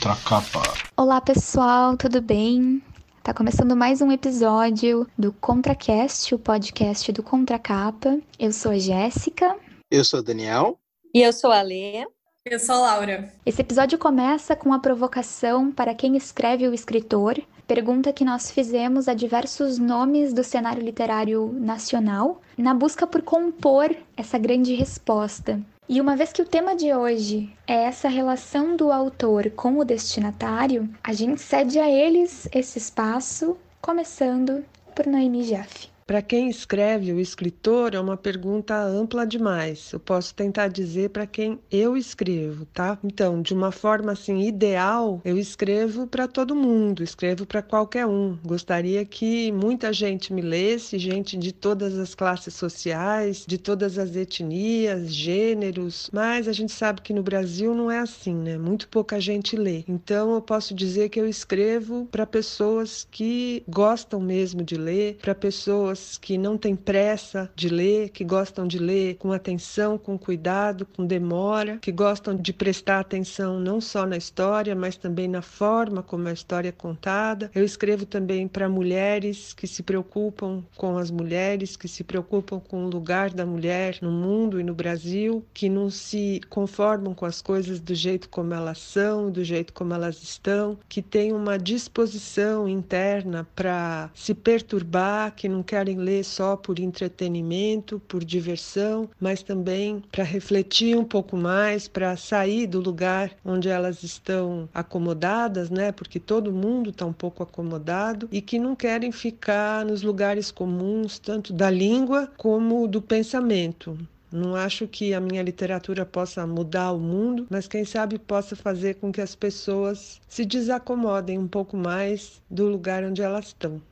Contracapa. Olá pessoal, tudo bem? Tá começando mais um episódio do ContraCast, o podcast do Contracapa. Eu sou a Jéssica. Eu sou o Daniel. E eu sou a Lê. Eu sou a Laura. Esse episódio começa com a provocação para quem escreve o escritor, pergunta que nós fizemos a diversos nomes do cenário literário nacional, na busca por compor essa grande resposta. E uma vez que o tema de hoje é essa relação do autor com o destinatário, a gente cede a eles esse espaço, começando por Noemi Jaffe. Para quem escreve, o escritor é uma pergunta ampla demais. Eu posso tentar dizer para quem eu escrevo, tá? Então, de uma forma assim ideal, eu escrevo para todo mundo, escrevo para qualquer um. Gostaria que muita gente me lesse, gente de todas as classes sociais, de todas as etnias, gêneros, mas a gente sabe que no Brasil não é assim, né? Muito pouca gente lê. Então, eu posso dizer que eu escrevo para pessoas que gostam mesmo de ler, para pessoas pessoas que não têm pressa de ler, que gostam de ler com atenção, com cuidado, com demora, que gostam de prestar atenção não só na história, mas também na forma como a história é contada. Eu escrevo também para mulheres que se preocupam com as mulheres, que se preocupam com o lugar da mulher no mundo e no Brasil, que não se conformam com as coisas do jeito como elas são, do jeito como elas estão, que têm uma disposição interna para se perturbar, que não querem querem ler só por entretenimento, por diversão, mas também para refletir um pouco mais, para sair do lugar onde elas estão acomodadas, né? Porque todo mundo está um pouco acomodado e que não querem ficar nos lugares comuns, tanto da língua como do pensamento. Não acho que a minha literatura possa mudar o mundo, mas quem sabe possa fazer com que as pessoas se desacomodem um pouco mais do lugar onde elas estão.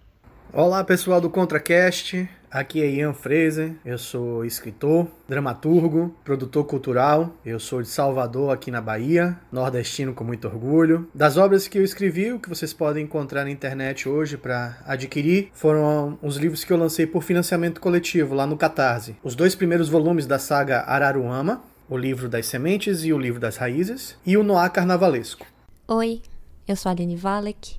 Olá pessoal do ContraCast, aqui é Ian Fraser, eu sou escritor, dramaturgo, produtor cultural, eu sou de Salvador, aqui na Bahia, nordestino com muito orgulho. Das obras que eu escrevi, o que vocês podem encontrar na internet hoje para adquirir, foram os livros que eu lancei por financiamento coletivo lá no Catarse. Os dois primeiros volumes da saga Araruama, o livro das sementes e o livro das raízes, e o Noá Carnavalesco. Oi, eu sou a Aline Valek.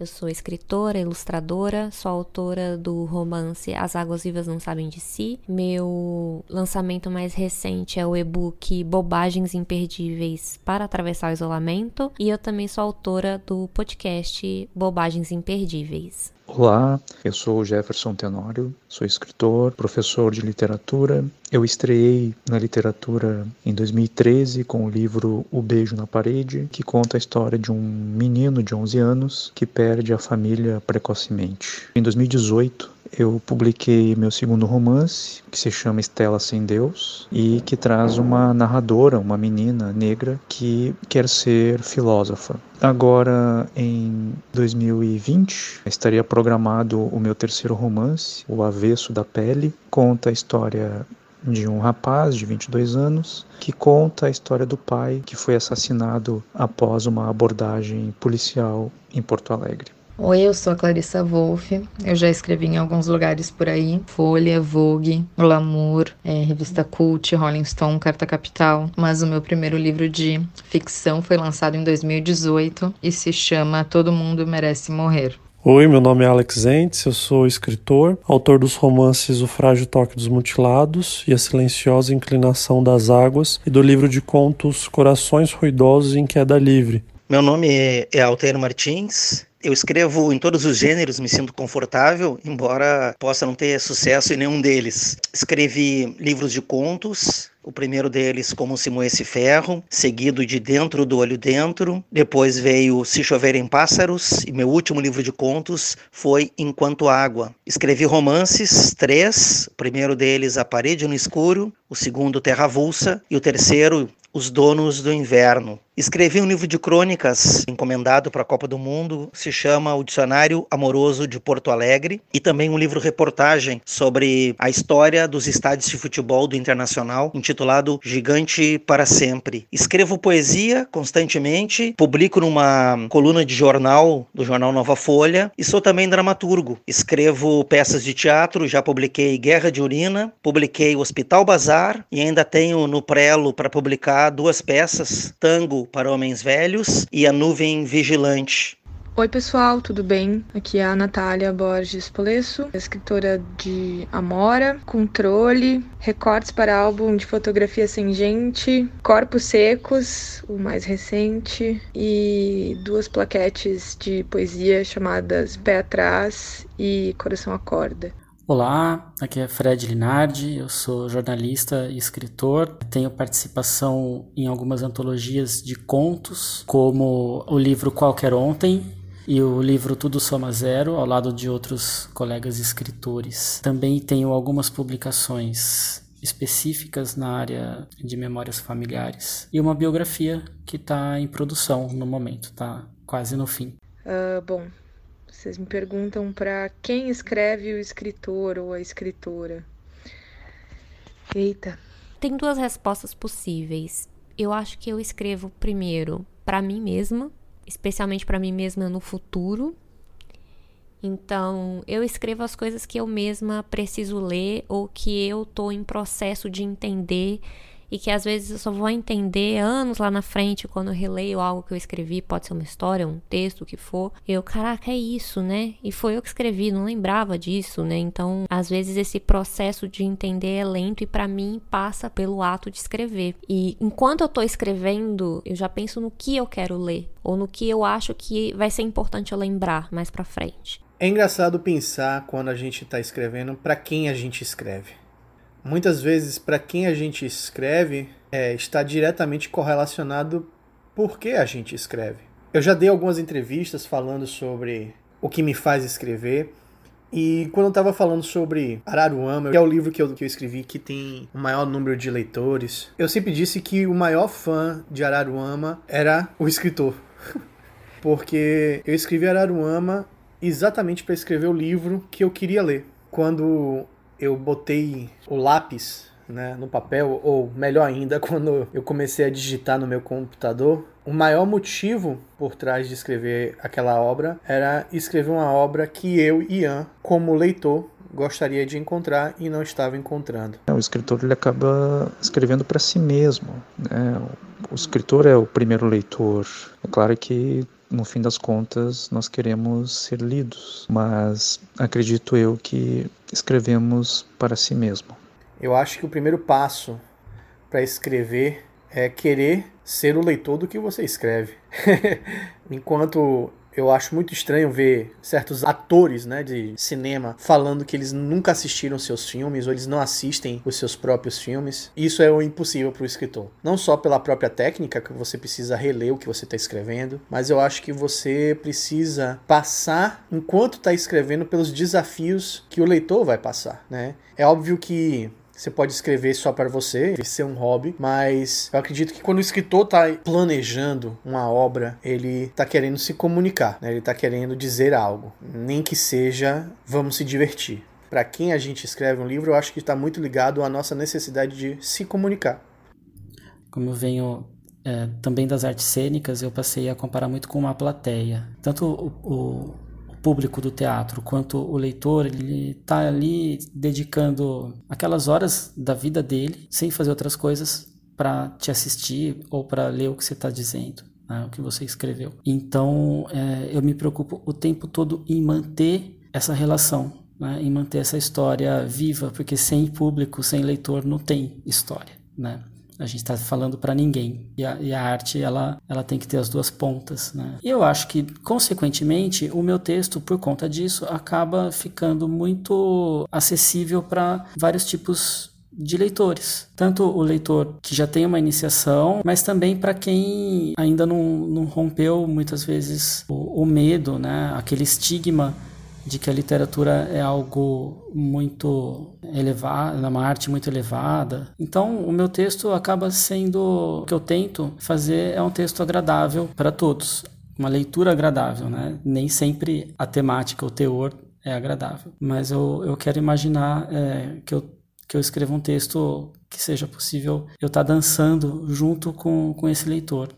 Eu sou escritora, ilustradora, sou autora do romance As Águas Vivas Não Sabem de Si. Meu lançamento mais recente é o e-book Bobagens Imperdíveis para Atravessar o Isolamento. E eu também sou autora do podcast Bobagens Imperdíveis. Olá, eu sou Jefferson Tenório, sou escritor, professor de literatura. Eu estreiei na literatura em 2013 com o livro O Beijo na Parede, que conta a história de um menino de 11 anos que perde a família precocemente. Em 2018, eu publiquei meu segundo romance, que se chama Estela Sem Deus, e que traz uma narradora, uma menina negra, que quer ser filósofa. Agora, em 2020, estaria programado o meu terceiro romance, O Avesso da Pele, conta a história de um rapaz de 22 anos que conta a história do pai que foi assassinado após uma abordagem policial em Porto Alegre. Oi, eu sou a Clarissa Wolff. Eu já escrevi em alguns lugares por aí: Folha, Vogue, Glamour, é, Revista Cult, Rolling Stone, Carta Capital. Mas o meu primeiro livro de ficção foi lançado em 2018 e se chama Todo Mundo Merece Morrer. Oi, meu nome é Alex Entes, eu sou escritor, autor dos romances O Frágil Toque dos Mutilados e A Silenciosa Inclinação das Águas e do livro de contos Corações Ruidosos em Queda Livre. Meu nome é, Altair Martins, eu escrevo em todos os gêneros, me sinto confortável, embora possa não ter sucesso em nenhum deles. Escrevi livros de contos, o primeiro deles, Como Se Moesse Ferro, seguido de Dentro do Olho Dentro. Depois veio Se Choverem Pássaros, e meu último livro de contos foi Enquanto Água. Escrevi romances, três. O primeiro deles, A Parede no Escuro. O segundo, Terra Avulsa. E o terceiro, os Donos do Inverno. Escrevi um livro de crônicas encomendado para a Copa do Mundo, se chama O Dicionário Amoroso de Porto Alegre, e também um livro reportagem sobre a história dos estádios de futebol do Internacional, intitulado intitulado Gigante para Sempre. Escrevo poesia constantemente, publico numa coluna de jornal do jornal Nova Folha e sou também dramaturgo. Escrevo peças de teatro, já publiquei Guerra de Urina, publiquei Hospital Bazar e ainda tenho no prelo para publicar duas peças, Tango para Homens Velhos e A Nuvem Vigilante. Oi pessoal, tudo bem? Aqui é a Natália Borges Polesso, escritora de Amora, Controle, recortes para álbum de fotografia sem gente, Corpos Secos, o mais recente, e duas plaquetes de poesia chamadas Pé Atrás e Coração Acorda. Olá, aqui é Fred Linardi, eu sou jornalista e escritor. Tenho participação em algumas antologias de contos, como o livro Qualquer Ontem, e o livro Tudo Soma Zero, ao lado de outros colegas escritores. Também tenho algumas publicações específicas na área de memórias familiares e uma biografia que está em produção no momento, está quase no fim. Uh, bom, vocês me perguntam para quem escreve o escritor ou a escritora. Eita. Tem duas respostas possíveis. Eu acho que eu escrevo primeiro para mim mesma, especialmente para mim mesma no futuro. Então, eu escrevo as coisas que eu mesma preciso ler ou que eu tô em processo de entender e que às vezes eu só vou entender anos lá na frente quando eu releio algo que eu escrevi, pode ser uma história, um texto, o que for. Eu, caraca, é isso, né? E foi eu que escrevi, não lembrava disso, né? Então, às vezes esse processo de entender é lento e para mim passa pelo ato de escrever. E enquanto eu tô escrevendo, eu já penso no que eu quero ler ou no que eu acho que vai ser importante eu lembrar mais para frente. É engraçado pensar quando a gente está escrevendo para quem a gente escreve muitas vezes para quem a gente escreve é, está diretamente correlacionado por que a gente escreve. Eu já dei algumas entrevistas falando sobre o que me faz escrever. E quando eu estava falando sobre Araruama, que é o livro que eu, que eu escrevi que tem o maior número de leitores, eu sempre disse que o maior fã de Araruama era o escritor. Porque eu escrevi Araruama exatamente para escrever o livro que eu queria ler. Quando eu botei o lápis né, no papel, ou melhor ainda, quando eu comecei a digitar no meu computador, o maior motivo por trás de escrever aquela obra era escrever uma obra que eu, Ian, como leitor, gostaria de encontrar e não estava encontrando. É, o escritor ele acaba escrevendo para si mesmo. Né? O escritor é o primeiro leitor. É claro que no fim das contas, nós queremos ser lidos, mas acredito eu que escrevemos para si mesmo. Eu acho que o primeiro passo para escrever é querer ser o leitor do que você escreve. Enquanto eu acho muito estranho ver certos atores né, de cinema falando que eles nunca assistiram seus filmes ou eles não assistem os seus próprios filmes. Isso é o impossível para o escritor. Não só pela própria técnica, que você precisa reler o que você está escrevendo, mas eu acho que você precisa passar, enquanto está escrevendo, pelos desafios que o leitor vai passar. Né? É óbvio que você pode escrever só para você, ser um hobby, mas eu acredito que quando o escritor está planejando uma obra, ele está querendo se comunicar, né? ele está querendo dizer algo, nem que seja vamos se divertir. Para quem a gente escreve um livro, eu acho que está muito ligado à nossa necessidade de se comunicar. Como eu venho é, também das artes cênicas, eu passei a comparar muito com uma plateia. Tanto o, o público do teatro, quanto o leitor, ele está ali dedicando aquelas horas da vida dele, sem fazer outras coisas, para te assistir ou para ler o que você está dizendo. Né, o que você escreveu. Então, é, eu me preocupo o tempo todo em manter essa relação, né, em manter essa história viva, porque sem público, sem leitor, não tem história. Né? A gente está falando para ninguém. E a, e a, arte, ela, ela tem que ter as duas pontas, né? E eu acho que, consequentemente, o meu texto, por conta disso, acaba ficando muito acessível para vários tipos de leitores. Tanto o leitor que já tem uma iniciação, mas também para quem ainda não, não rompeu, muitas vezes, o, o medo, né? Aquele estigma de que a literatura é algo muito elevado, é uma arte muito elevada. Então, o meu texto acaba sendo o que eu tento fazer é um texto agradável para todos, uma leitura agradável, né? Nem sempre a temática, o teor é agradável, mas eu, eu quero imaginar é, que eu que eu escreva um texto que seja possível eu estar tá dançando junto com, com esse leitor.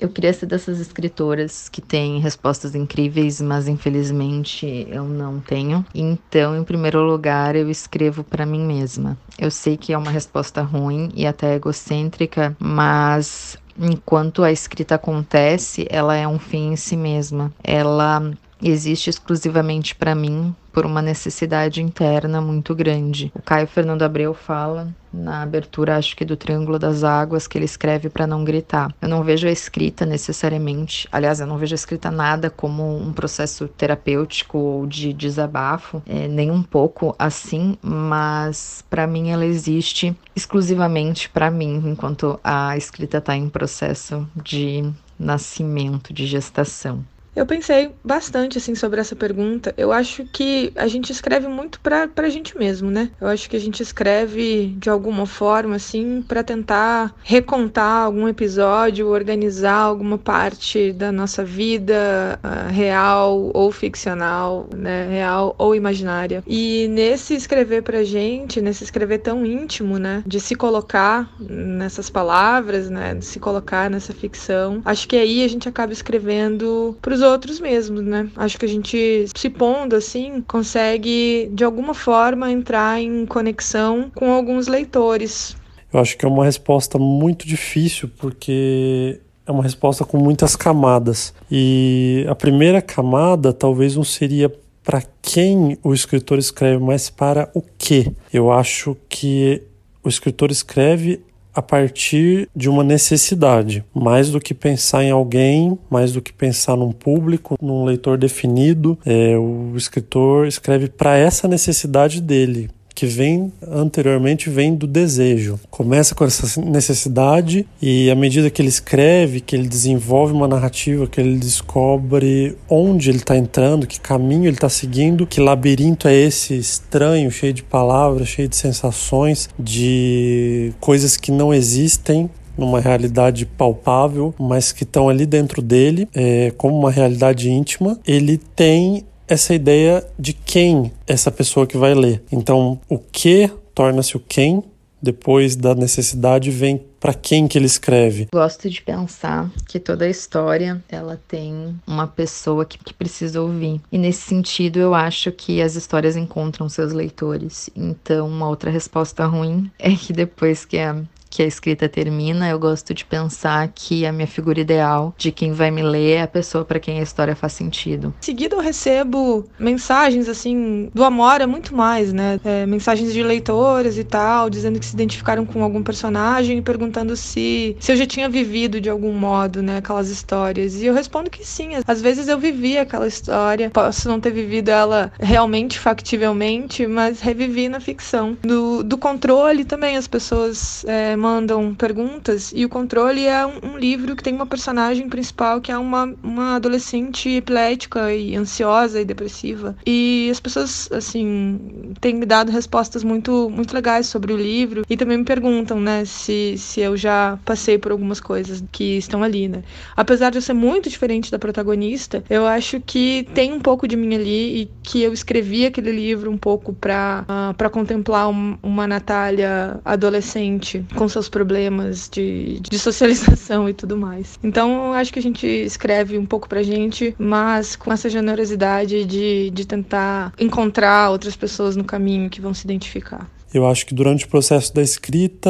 Eu queria ser dessas escritoras que têm respostas incríveis, mas infelizmente eu não tenho. Então, em primeiro lugar, eu escrevo para mim mesma. Eu sei que é uma resposta ruim e até egocêntrica, mas enquanto a escrita acontece, ela é um fim em si mesma. Ela existe exclusivamente para mim por uma necessidade interna muito grande. O Caio Fernando Abreu fala na abertura, acho que do Triângulo das Águas, que ele escreve para não gritar. Eu não vejo a escrita necessariamente, aliás, eu não vejo a escrita nada como um processo terapêutico ou de desabafo, é, nem um pouco assim, mas para mim ela existe exclusivamente para mim, enquanto a escrita está em processo de nascimento, de gestação. Eu pensei bastante assim sobre essa pergunta. Eu acho que a gente escreve muito pra, pra gente mesmo, né? Eu acho que a gente escreve de alguma forma assim para tentar recontar algum episódio, organizar alguma parte da nossa vida uh, real ou ficcional, né? Real ou imaginária. E nesse escrever pra gente, nesse escrever tão íntimo, né, de se colocar nessas palavras, né, de se colocar nessa ficção, acho que aí a gente acaba escrevendo pros outros mesmos, né? Acho que a gente se pondo assim consegue de alguma forma entrar em conexão com alguns leitores. Eu acho que é uma resposta muito difícil porque é uma resposta com muitas camadas. E a primeira camada talvez não seria para quem o escritor escreve, mas para o que. Eu acho que o escritor escreve a partir de uma necessidade, mais do que pensar em alguém, mais do que pensar num público, num leitor definido. É, o escritor escreve para essa necessidade dele, que vem anteriormente vem do desejo. Começa com essa necessidade e à medida que ele escreve, que ele desenvolve uma narrativa, que ele descobre onde ele está entrando, que caminho ele está seguindo, que labirinto é esse estranho, cheio de palavras, cheio de sensações, de coisas que não existem numa realidade palpável, mas que estão ali dentro dele, é, como uma realidade íntima, ele tem essa ideia de quem essa pessoa que vai ler. Então, o que torna-se o quem, depois da necessidade vem para quem que ele escreve. Gosto de pensar que toda a história ela tem uma pessoa que, que precisa ouvir. E nesse sentido, eu acho que as histórias encontram seus leitores. Então, uma outra resposta ruim é que depois que a que a escrita termina, eu gosto de pensar que a minha figura ideal de quem vai me ler é a pessoa para quem a história faz sentido. Em seguida, eu recebo mensagens assim do Amora muito mais, né? É, mensagens de leitores e tal, dizendo que se identificaram com algum personagem e perguntando se, se eu já tinha vivido de algum modo, né, aquelas histórias. E eu respondo que sim. Às vezes eu vivi aquela história, posso não ter vivido ela realmente, factivelmente, mas revivi na ficção. Do, do controle também, as pessoas é, mandam perguntas e o controle é um, um, livro que tem uma personagem principal que é uma, uma adolescente epilética e ansiosa e depressiva. E as pessoas, assim, têm me dado respostas muito, muito legais sobre o livro e também me perguntam, né, se, se eu já passei por algumas coisas que estão ali, né. Apesar de eu ser muito diferente da protagonista, eu acho que tem um pouco de mim ali e que eu escrevi aquele livro um pouco para uh, para contemplar um, uma Natália adolescente com seus problemas de, de socialização e tudo mais. Então, acho que a gente escreve um pouco pra gente, mas com essa generosidade de, de tentar encontrar outras pessoas no caminho que vão se identificar. Eu acho que durante o processo da escrita,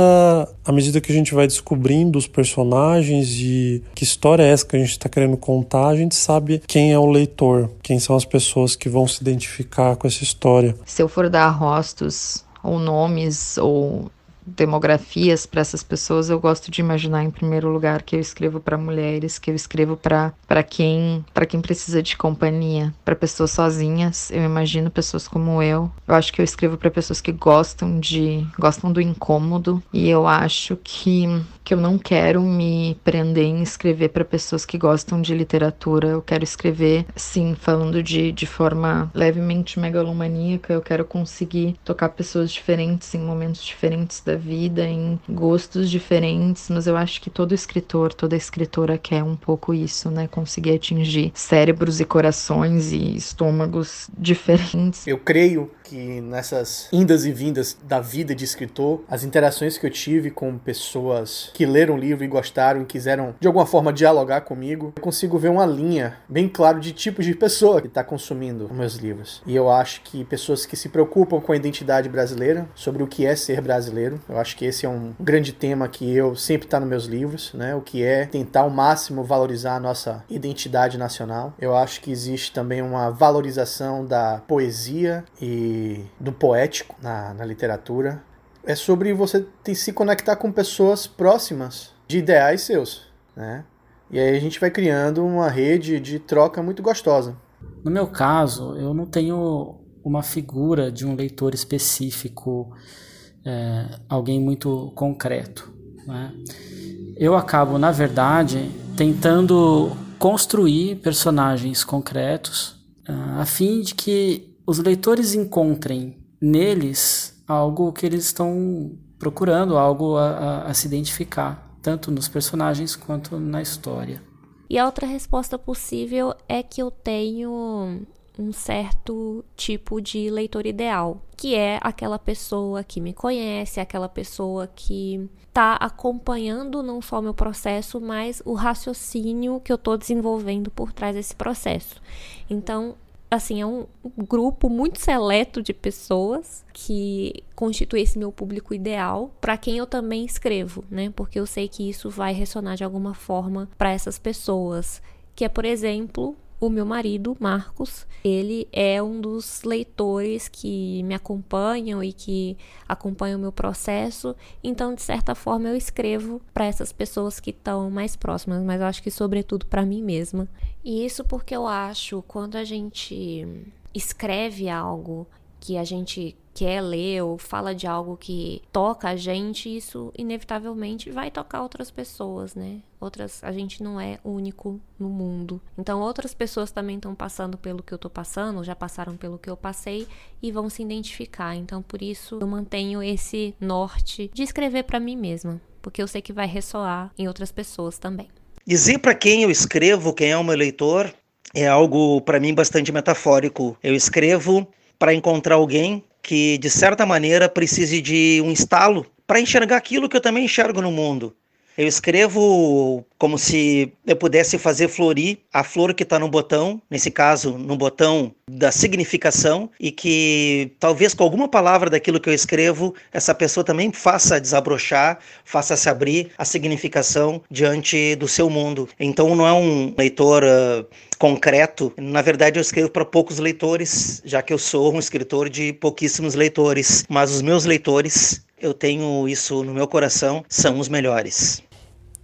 à medida que a gente vai descobrindo os personagens e que história é essa que a gente está querendo contar, a gente sabe quem é o leitor, quem são as pessoas que vão se identificar com essa história. Se eu for dar rostos ou nomes ou demografias para essas pessoas, eu gosto de imaginar em primeiro lugar que eu escrevo para mulheres, que eu escrevo para quem para quem precisa de companhia, para pessoas sozinhas. Eu imagino pessoas como eu. Eu acho que eu escrevo para pessoas que gostam de gostam do incômodo e eu acho que que eu não quero me prender em escrever para pessoas que gostam de literatura. Eu quero escrever, sim, falando de, de forma levemente megalomaníaca. Eu quero conseguir tocar pessoas diferentes em momentos diferentes da vida, em gostos diferentes. Mas eu acho que todo escritor, toda escritora quer um pouco isso, né? Conseguir atingir cérebros e corações e estômagos diferentes. Eu creio que nessas indas e vindas da vida de escritor, as interações que eu tive com pessoas que leram o livro e gostaram e quiseram de alguma forma dialogar comigo, eu consigo ver uma linha bem clara de tipos de pessoa que está consumindo meus livros. E eu acho que pessoas que se preocupam com a identidade brasileira, sobre o que é ser brasileiro, eu acho que esse é um grande tema que eu sempre está nos meus livros, né? O que é tentar ao máximo valorizar a nossa identidade nacional. Eu acho que existe também uma valorização da poesia e do poético na, na literatura. É sobre você se conectar com pessoas próximas de ideais seus, né? E aí a gente vai criando uma rede de troca muito gostosa. No meu caso, eu não tenho uma figura de um leitor específico, é, alguém muito concreto. Né? Eu acabo, na verdade, tentando construir personagens concretos uh, a fim de que os leitores encontrem neles algo que eles estão procurando, algo a, a, a se identificar, tanto nos personagens quanto na história. E a outra resposta possível é que eu tenho um certo tipo de leitor ideal, que é aquela pessoa que me conhece, aquela pessoa que está acompanhando não só o meu processo, mas o raciocínio que eu estou desenvolvendo por trás desse processo. Então, assim, é um grupo muito seleto de pessoas que constitui esse meu público ideal, para quem eu também escrevo, né? Porque eu sei que isso vai ressonar de alguma forma para essas pessoas, que é, por exemplo, o meu marido, Marcos, ele é um dos leitores que me acompanham e que acompanham o meu processo. Então, de certa forma, eu escrevo para essas pessoas que estão mais próximas, mas eu acho que sobretudo para mim mesma. E isso porque eu acho quando a gente escreve algo que a gente quer ler ou fala de algo que toca a gente, isso inevitavelmente vai tocar outras pessoas, né? Outras, a gente não é único no mundo. Então outras pessoas também estão passando pelo que eu tô passando, já passaram pelo que eu passei e vão se identificar. Então por isso eu mantenho esse norte de escrever para mim mesma, porque eu sei que vai ressoar em outras pessoas também. Dizer para quem eu escrevo, quem é o meu leitor, é algo para mim bastante metafórico. Eu escrevo para encontrar alguém que, de certa maneira, precise de um estalo para enxergar aquilo que eu também enxergo no mundo. Eu escrevo como se eu pudesse fazer florir a flor que está no botão, nesse caso, no botão da significação, e que talvez com alguma palavra daquilo que eu escrevo, essa pessoa também faça desabrochar, faça se abrir a significação diante do seu mundo. Então não é um leitor uh, concreto, na verdade eu escrevo para poucos leitores, já que eu sou um escritor de pouquíssimos leitores, mas os meus leitores eu tenho isso no meu coração, são os melhores.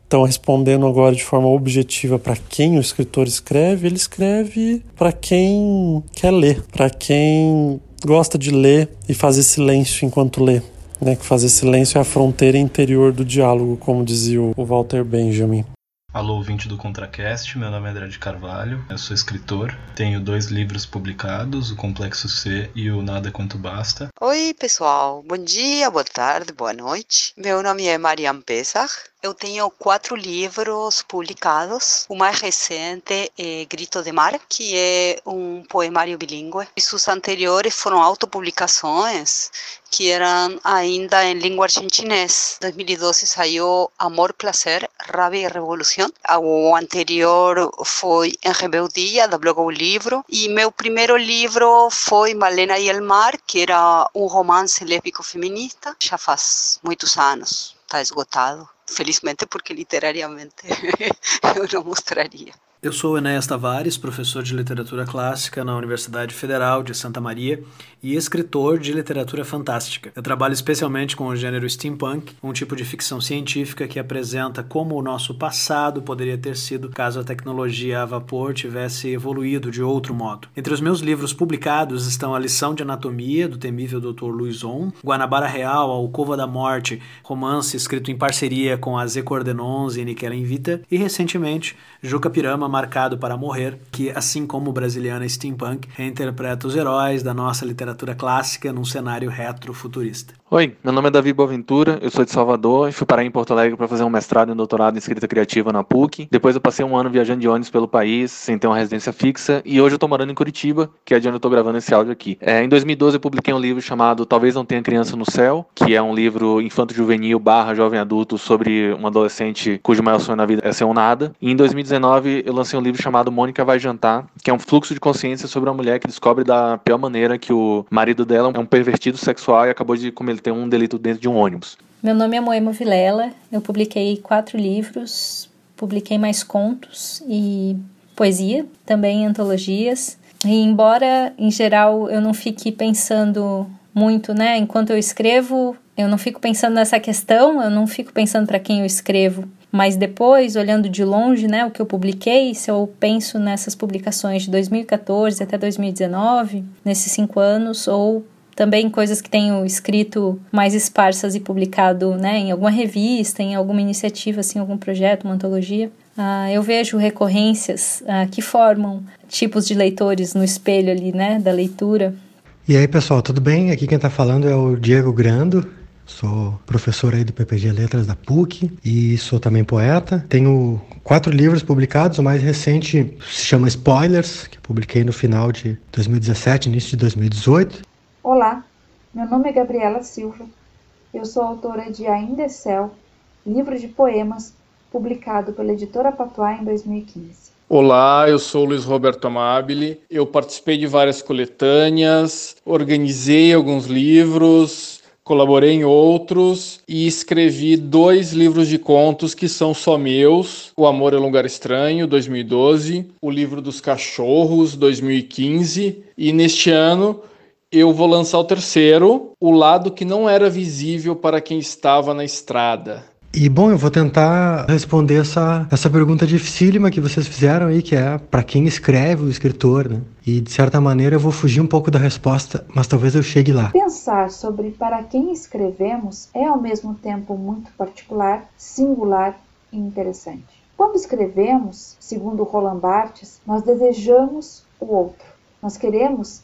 Então, respondendo agora de forma objetiva para quem o escritor escreve, ele escreve para quem quer ler, para quem gosta de ler e fazer silêncio enquanto lê. Né, que fazer silêncio é a fronteira interior do diálogo, como dizia o Walter Benjamin. Alô, ouvinte do ContraCast, meu nome é André de Carvalho, eu sou escritor, tenho dois livros publicados, O Complexo C e o Nada Quanto Basta. Oi, pessoal, bom dia, boa tarde, boa noite. Meu nome é Mariam Pesach, eu tenho quatro livros publicados. O mais recente é Grito de Mar, que é um poemário bilíngue. E seus anteriores foram autopublicações, que eram ainda em língua argentinês. Em 2012 saiu Amor, Placer, Rabia e Revolução. O anterior foi Em Rebeldia, da Bloga o Livro. E meu primeiro livro foi Malena e el Mar, que era um romance lésbico feminista, já faz muitos anos. Está esgotado felizmente porque literariamente eu não mostraria. Eu sou Enéas Tavares, professor de literatura clássica na Universidade Federal de Santa Maria e escritor de literatura fantástica. Eu trabalho especialmente com o gênero steampunk, um tipo de ficção científica que apresenta como o nosso passado poderia ter sido caso a tecnologia a vapor tivesse evoluído de outro modo. Entre os meus livros publicados estão A Lição de Anatomia, do temível Dr. Luizon, Guanabara Real, A Alcova da Morte, romance escrito em parceria com a Z Cordenons e Niquela Invita, e recentemente Juca Pirama Marcado para Morrer, que, assim como Brasiliana Steampunk, reinterpreta os heróis da nossa literatura clássica num cenário retrofuturista. Oi, meu nome é Davi Boaventura, eu sou de Salvador e fui parar em Porto Alegre para fazer um mestrado e um doutorado em escrita criativa na PUC. Depois eu passei um ano viajando de ônibus pelo país, sem ter uma residência fixa, e hoje eu tô morando em Curitiba, que é de onde eu tô gravando esse áudio aqui. É, em 2012 eu publiquei um livro chamado Talvez Não Tenha Criança no Céu, que é um livro infanto-juvenil barra jovem adulto sobre um adolescente cujo maior sonho na vida é ser um nada. E em 2019 eu lancei um livro chamado Mônica Vai Jantar, que é um fluxo de consciência sobre uma mulher que descobre da pior maneira que o marido dela é um pervertido sexual e acabou de cometer tem um delito dentro de um ônibus. Meu nome é Moema Vilela, eu publiquei quatro livros, publiquei mais contos e poesia, também antologias. E embora, em geral, eu não fique pensando muito, né, enquanto eu escrevo, eu não fico pensando nessa questão, eu não fico pensando para quem eu escrevo. Mas depois, olhando de longe, né, o que eu publiquei, se eu penso nessas publicações de 2014 até 2019, nesses cinco anos, ou também coisas que tenho escrito mais esparsas e publicado né, em alguma revista, em alguma iniciativa, assim, algum projeto, uma antologia. Uh, eu vejo recorrências uh, que formam tipos de leitores no espelho ali, né, da leitura. E aí, pessoal, tudo bem? Aqui quem está falando é o Diego Grando. Sou professor aí do PPG Letras da PUC e sou também poeta. Tenho quatro livros publicados. O mais recente se chama Spoilers, que publiquei no final de 2017, início de 2018. Olá, meu nome é Gabriela Silva. Eu sou autora de Ainda é Céu, livro de poemas publicado pela editora Patois em 2015. Olá, eu sou Luiz Roberto Amabile. Eu participei de várias coletâneas, organizei alguns livros, colaborei em outros e escrevi dois livros de contos que são só meus: O Amor é um Lugar Estranho, 2012, O Livro dos Cachorros, 2015, e neste ano eu vou lançar o terceiro, o lado que não era visível para quem estava na estrada. E bom, eu vou tentar responder essa, essa pergunta dificílima que vocês fizeram aí, que é para quem escreve o escritor, né? E de certa maneira eu vou fugir um pouco da resposta, mas talvez eu chegue lá. Pensar sobre para quem escrevemos é ao mesmo tempo muito particular, singular e interessante. Quando escrevemos, segundo Roland Barthes, nós desejamos o outro. Nós queremos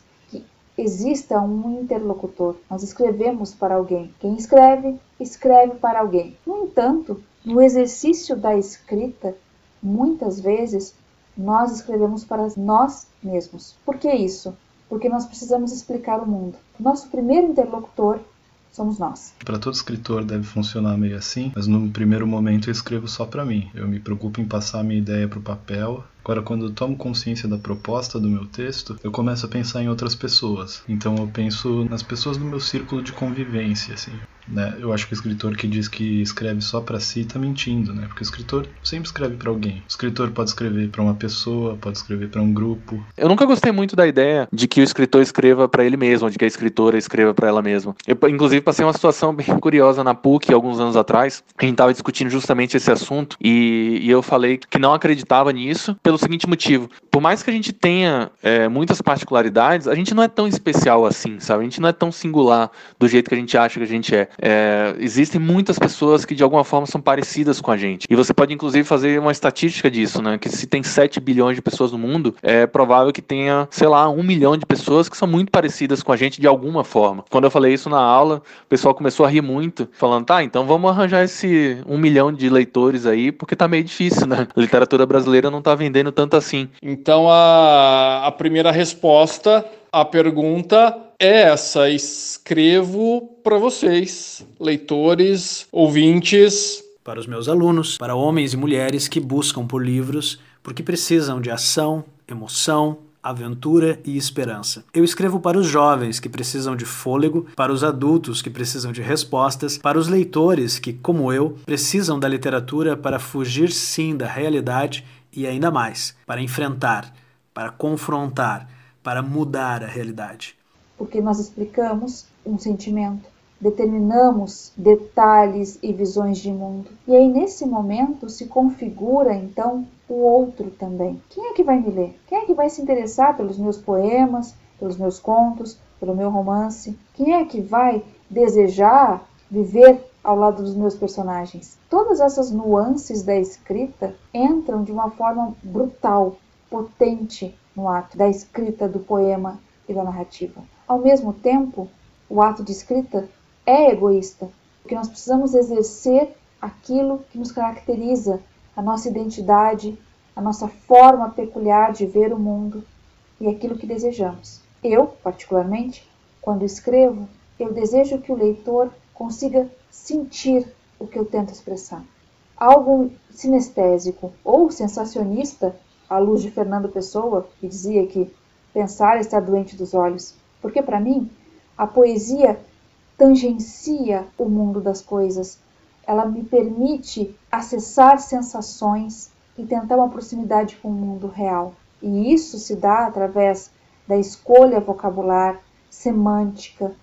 exista um interlocutor. Nós escrevemos para alguém. Quem escreve, escreve para alguém. No entanto, no exercício da escrita, muitas vezes nós escrevemos para nós mesmos. Por que isso? Porque nós precisamos explicar o mundo. Nosso primeiro interlocutor somos nós. Para todo escritor deve funcionar meio assim, mas no primeiro momento eu escrevo só para mim. Eu me preocupo em passar a minha ideia para o papel Agora, quando eu tomo consciência da proposta do meu texto, eu começo a pensar em outras pessoas. Então, eu penso nas pessoas do meu círculo de convivência, assim. Né? Eu acho que o escritor que diz que escreve só para si está mentindo, né? Porque o escritor sempre escreve para alguém. O escritor pode escrever para uma pessoa, pode escrever para um grupo. Eu nunca gostei muito da ideia de que o escritor escreva para ele mesmo, de que a escritora escreva para ela mesma. Eu, inclusive, passei uma situação bem curiosa na PUC alguns anos atrás. A gente estava discutindo justamente esse assunto e, e, eu falei que não acreditava nisso pelo seguinte motivo: por mais que a gente tenha é, muitas particularidades, a gente não é tão especial assim, sabe? A gente não é tão singular do jeito que a gente acha que a gente é. É, existem muitas pessoas que de alguma forma são parecidas com a gente. E você pode inclusive fazer uma estatística disso, né? Que se tem 7 bilhões de pessoas no mundo, é provável que tenha, sei lá, um milhão de pessoas que são muito parecidas com a gente de alguma forma. Quando eu falei isso na aula, o pessoal começou a rir muito, falando, tá, então vamos arranjar esse um milhão de leitores aí, porque tá meio difícil, né? A literatura brasileira não tá vendendo tanto assim. Então a, a primeira resposta à pergunta essa. Escrevo para vocês, leitores, ouvintes. Para os meus alunos, para homens e mulheres que buscam por livros porque precisam de ação, emoção, aventura e esperança. Eu escrevo para os jovens que precisam de fôlego, para os adultos que precisam de respostas, para os leitores que, como eu, precisam da literatura para fugir sim da realidade e ainda mais, para enfrentar, para confrontar, para mudar a realidade porque nós explicamos um sentimento, determinamos detalhes e visões de mundo. E aí, nesse momento, se configura então o outro também. Quem é que vai me ler? Quem é que vai se interessar pelos meus poemas, pelos meus contos, pelo meu romance? Quem é que vai desejar viver ao lado dos meus personagens. Todas essas nuances da escrita entram de uma forma brutal, potente no ato da escrita do poema e da narrativa. Ao mesmo tempo, o ato de escrita é egoísta, porque nós precisamos exercer aquilo que nos caracteriza, a nossa identidade, a nossa forma peculiar de ver o mundo e aquilo que desejamos. Eu, particularmente, quando escrevo, eu desejo que o leitor consiga sentir o que eu tento expressar. Algo sinestésico ou sensacionista, à luz de Fernando Pessoa, que dizia que pensar estar doente dos olhos. Porque para mim, a poesia tangencia o mundo das coisas. Ela me permite acessar sensações e tentar uma proximidade com o mundo real. E isso se dá através da escolha vocabular, semântica,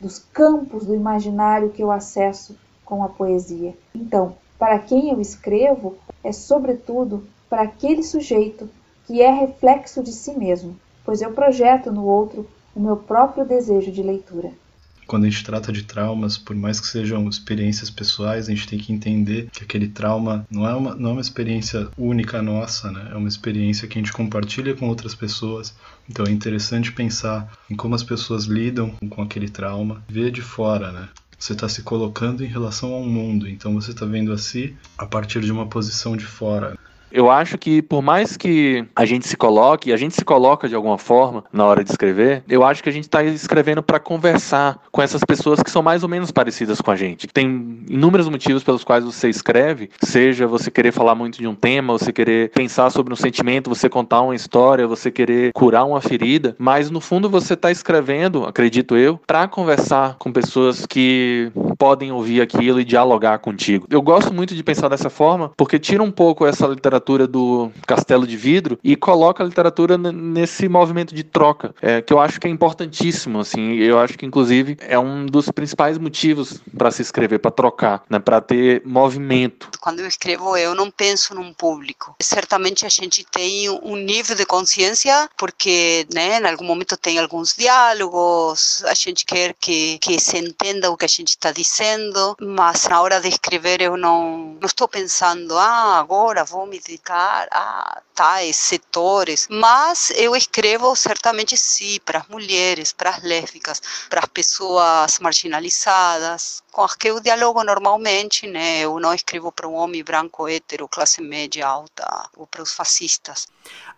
dos campos do imaginário que eu acesso com a poesia. Então, para quem eu escrevo, é sobretudo para aquele sujeito que é reflexo de si mesmo, pois eu projeto no outro o meu próprio desejo de leitura. Quando a gente trata de traumas, por mais que sejam experiências pessoais, a gente tem que entender que aquele trauma não é uma, não é uma experiência única nossa, né? É uma experiência que a gente compartilha com outras pessoas. Então é interessante pensar em como as pessoas lidam com aquele trauma, ver de fora, né? Você está se colocando em relação ao mundo, então você está vendo a si a partir de uma posição de fora. Eu acho que por mais que a gente se coloque, a gente se coloca de alguma forma na hora de escrever, eu acho que a gente está escrevendo para conversar com essas pessoas que são mais ou menos parecidas com a gente. Tem inúmeros motivos pelos quais você escreve, seja você querer falar muito de um tema, você querer pensar sobre um sentimento, você contar uma história, você querer curar uma ferida, mas no fundo você está escrevendo, acredito eu, para conversar com pessoas que podem ouvir aquilo e dialogar contigo. Eu gosto muito de pensar dessa forma porque tira um pouco essa literatura do Castelo de Vidro e coloca a literatura nesse movimento de troca, é, que eu acho que é importantíssimo, assim, eu acho que inclusive é um dos principais motivos para se escrever, para trocar, né, para ter movimento. Quando eu escrevo, eu não penso num público. Certamente a gente tem um nível de consciência, porque, né, em algum momento tem alguns diálogos, a gente quer que, que se entenda o que a gente está dizendo, mas na hora de escrever eu não, não estou pensando, ah, agora vou me dedicar a tais setores, mas eu escrevo certamente sim para as mulheres, para as lésbicas, para as pessoas marginalizadas, com as que eu dialogo normalmente, né? Eu não escrevo para um homem branco, hétero, classe média alta, ou para os fascistas.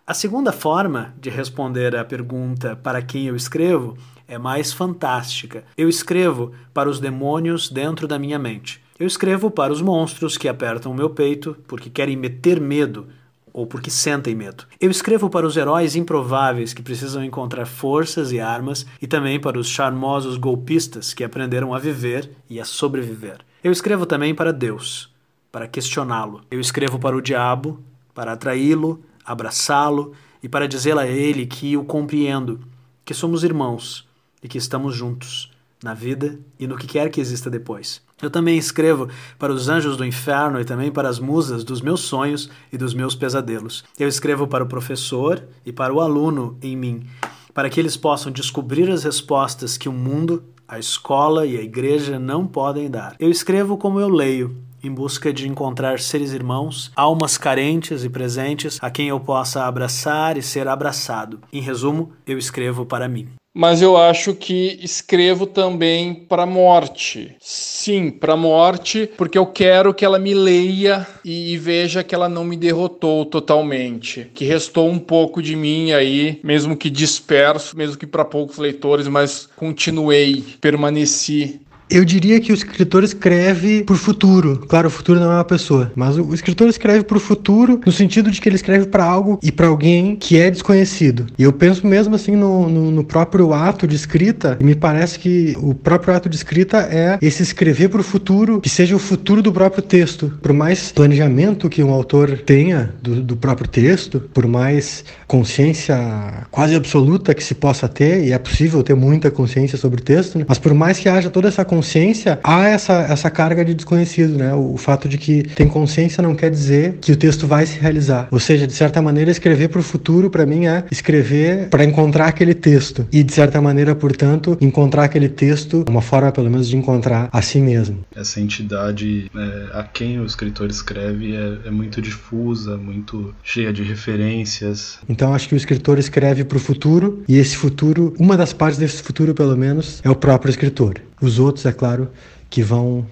A segunda forma de responder à pergunta para quem eu escrevo é mais fantástica. Eu escrevo para os demônios dentro da minha mente. Eu escrevo para os monstros que apertam o meu peito porque querem meter medo ou porque sentem medo. Eu escrevo para os heróis improváveis que precisam encontrar forças e armas e também para os charmosos golpistas que aprenderam a viver e a sobreviver. Eu escrevo também para Deus, para questioná-lo. Eu escrevo para o diabo, para atraí-lo, abraçá-lo e para dizer a ele que o compreendo, que somos irmãos e que estamos juntos na vida e no que quer que exista depois. Eu também escrevo para os anjos do inferno e também para as musas dos meus sonhos e dos meus pesadelos. Eu escrevo para o professor e para o aluno em mim, para que eles possam descobrir as respostas que o mundo, a escola e a igreja não podem dar. Eu escrevo como eu leio, em busca de encontrar seres irmãos, almas carentes e presentes a quem eu possa abraçar e ser abraçado. Em resumo, eu escrevo para mim mas eu acho que escrevo também para morte. Sim, para morte, porque eu quero que ela me leia e, e, veja que ela não me derrotou totalmente, que restou um pouco de mim aí, mesmo que disperso, mesmo que para poucos leitores, mas continuei, permaneci eu diria que o escritor escreve por futuro. Claro, o futuro não é uma pessoa, mas o escritor escreve por futuro no sentido de que ele escreve para algo e para alguém que é desconhecido. E eu penso mesmo assim no, no, no próprio ato de escrita, e me parece que o próprio ato de escrita é esse escrever para o futuro, que seja o futuro do próprio texto. Por mais planejamento que um autor tenha do, do próprio texto, por mais consciência quase absoluta que se possa ter, e é possível ter muita consciência sobre o texto, né? mas por mais que haja toda essa consciência, há essa, essa carga de desconhecido, né? O, o fato de que tem consciência não quer dizer que o texto vai se realizar. Ou seja, de certa maneira, escrever para o futuro, para mim, é escrever para encontrar aquele texto. E, de certa maneira, portanto, encontrar aquele texto, uma forma, pelo menos, de encontrar a si mesmo. Essa entidade é, a quem o escritor escreve é, é muito difusa, muito cheia de referências. Então, acho que o escritor escreve para o futuro, e esse futuro, uma das partes desse futuro, pelo menos, é o próprio escritor. Os outros, é claro, que vão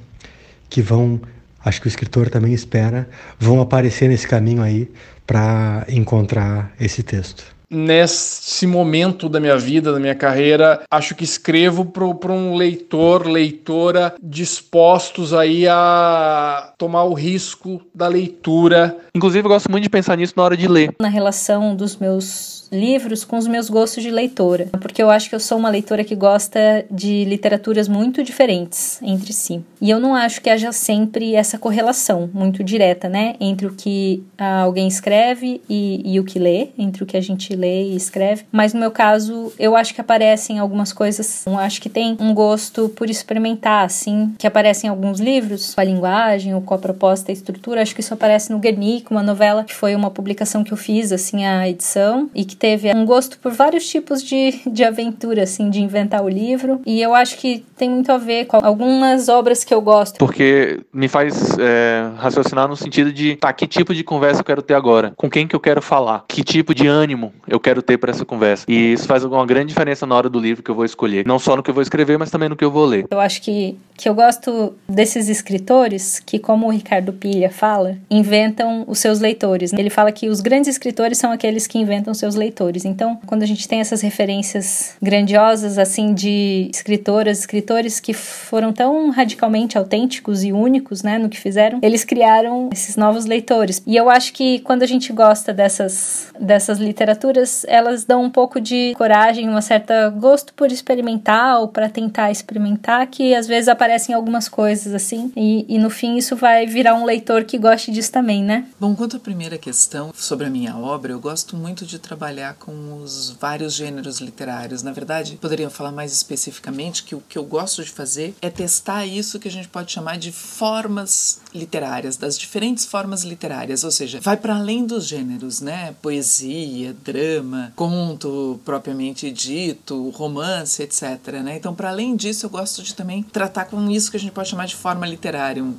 que vão, acho que o escritor também espera, vão aparecer nesse caminho aí para encontrar esse texto nesse momento da minha vida, da minha carreira, acho que escrevo para um leitor, leitora dispostos aí a tomar o risco da leitura. Inclusive, eu gosto muito de pensar nisso na hora de ler. Na relação dos meus livros com os meus gostos de leitora, porque eu acho que eu sou uma leitora que gosta de literaturas muito diferentes entre si. E eu não acho que haja sempre essa correlação muito direta, né, entre o que alguém escreve e, e o que lê, entre o que a gente lê e escreve. Mas no meu caso, eu acho que aparecem algumas coisas, eu acho que tem um gosto por experimentar, assim, que aparece em alguns livros, com a linguagem ou com a proposta e estrutura. Acho que isso aparece no Guernica, uma novela que foi uma publicação que eu fiz, assim, a edição, e que teve um gosto por vários tipos de, de aventura, assim, de inventar o livro. E eu acho que tem muito a ver com algumas obras que eu gosto. Porque me faz é, raciocinar no sentido de, tá, que tipo de conversa eu quero ter agora? Com quem que eu quero falar? Que tipo de ânimo eu quero ter para essa conversa? E isso faz uma grande diferença na hora do livro que eu vou escolher. Não só no que eu vou escrever, mas também no que eu vou ler. Eu acho que, que eu gosto desses escritores que, como o Ricardo Pilha fala, inventam os seus leitores. Ele fala que os grandes escritores são aqueles que inventam seus leitores leitores. Então, quando a gente tem essas referências grandiosas, assim, de escritoras, escritores que foram tão radicalmente autênticos e únicos, né, no que fizeram, eles criaram esses novos leitores. E eu acho que quando a gente gosta dessas, dessas literaturas, elas dão um pouco de coragem, uma certa gosto por experimentar ou para tentar experimentar, que às vezes aparecem algumas coisas assim, e, e no fim isso vai virar um leitor que goste disso também, né? Bom, quanto à primeira questão sobre a minha obra, eu gosto muito de trabalhar trabalhar com os vários gêneros literários. Na verdade, poderia falar mais especificamente que o que eu gosto de fazer é testar isso que a gente pode chamar de formas literárias, das diferentes formas literárias, ou seja, vai para além dos gêneros, né? Poesia, drama, conto propriamente dito, romance, etc. Né? Então, para além disso, eu gosto de também tratar com isso que a gente pode chamar de forma literária, um,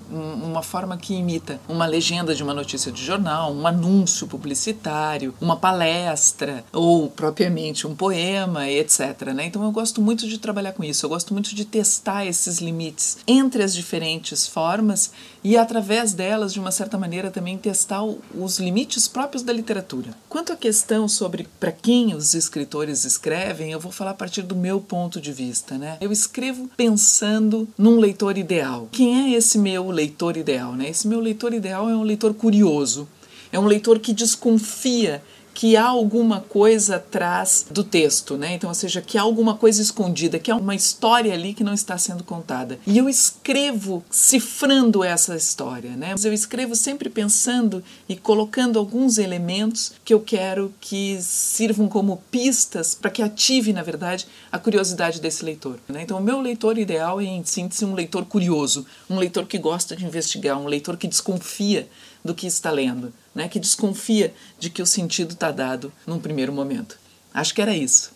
uma forma que imita uma legenda de uma notícia de jornal, um anúncio publicitário, uma palestra ou propriamente um poema, etc. Né? Então eu gosto muito de trabalhar com isso, eu gosto muito de testar esses limites entre as diferentes formas e através delas, de uma certa maneira, também testar os limites próprios da literatura. Quanto à questão sobre para quem os escritores escrevem, eu vou falar a partir do meu ponto de vista. Né? Eu escrevo pensando num leitor ideal. Quem é esse meu leitor ideal? Né? Esse meu leitor ideal é um leitor curioso, é um leitor que desconfia que há alguma coisa atrás do texto, né? Então, ou seja, que há alguma coisa escondida, que há uma história ali que não está sendo contada. E eu escrevo cifrando essa história, né? Eu escrevo sempre pensando e colocando alguns elementos que eu quero que sirvam como pistas para que ative, na verdade, a curiosidade desse leitor. Né? Então, o meu leitor ideal é, em síntese, um leitor curioso, um leitor que gosta de investigar, um leitor que desconfia do que está lendo, né? que desconfia de que o sentido está dado num primeiro momento. Acho que era isso.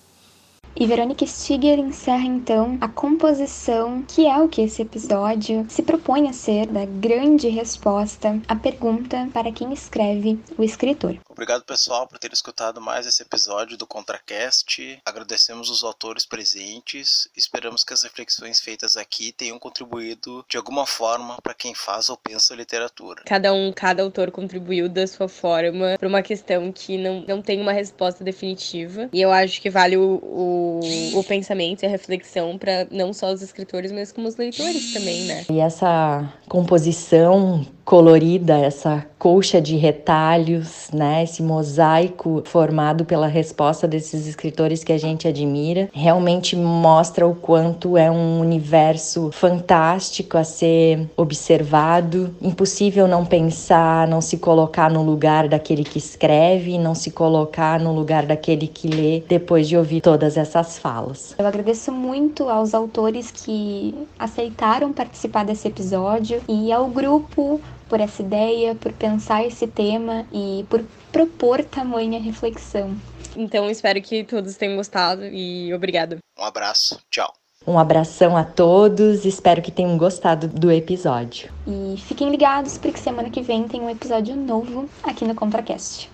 E Verônica Stiger encerra então a composição, que é o que esse episódio se propõe a ser, da grande resposta à pergunta para quem escreve o escritor. Obrigado, pessoal, por ter escutado mais esse episódio do ContraCast. Agradecemos os autores presentes. Esperamos que as reflexões feitas aqui tenham contribuído de alguma forma para quem faz ou pensa literatura. Cada um, cada autor contribuiu da sua forma para uma questão que não, não tem uma resposta definitiva. E eu acho que vale o, o, o pensamento e a reflexão para não só os escritores, mas como os leitores também, né? E essa composição colorida, essa colcha de retalhos, né? Esse mosaico formado pela resposta desses escritores que a gente admira, realmente mostra o quanto é um universo fantástico a ser observado. Impossível não pensar, não se colocar no lugar daquele que escreve, não se colocar no lugar daquele que lê depois de ouvir todas essas falas. Eu agradeço muito aos autores que aceitaram participar desse episódio e ao grupo por essa ideia, por pensar esse tema e por propor tamanha reflexão. Então espero que todos tenham gostado e obrigada. Um abraço, tchau. Um abração a todos, espero que tenham gostado do episódio. E fiquem ligados porque semana que vem tem um episódio novo aqui no ContraCast.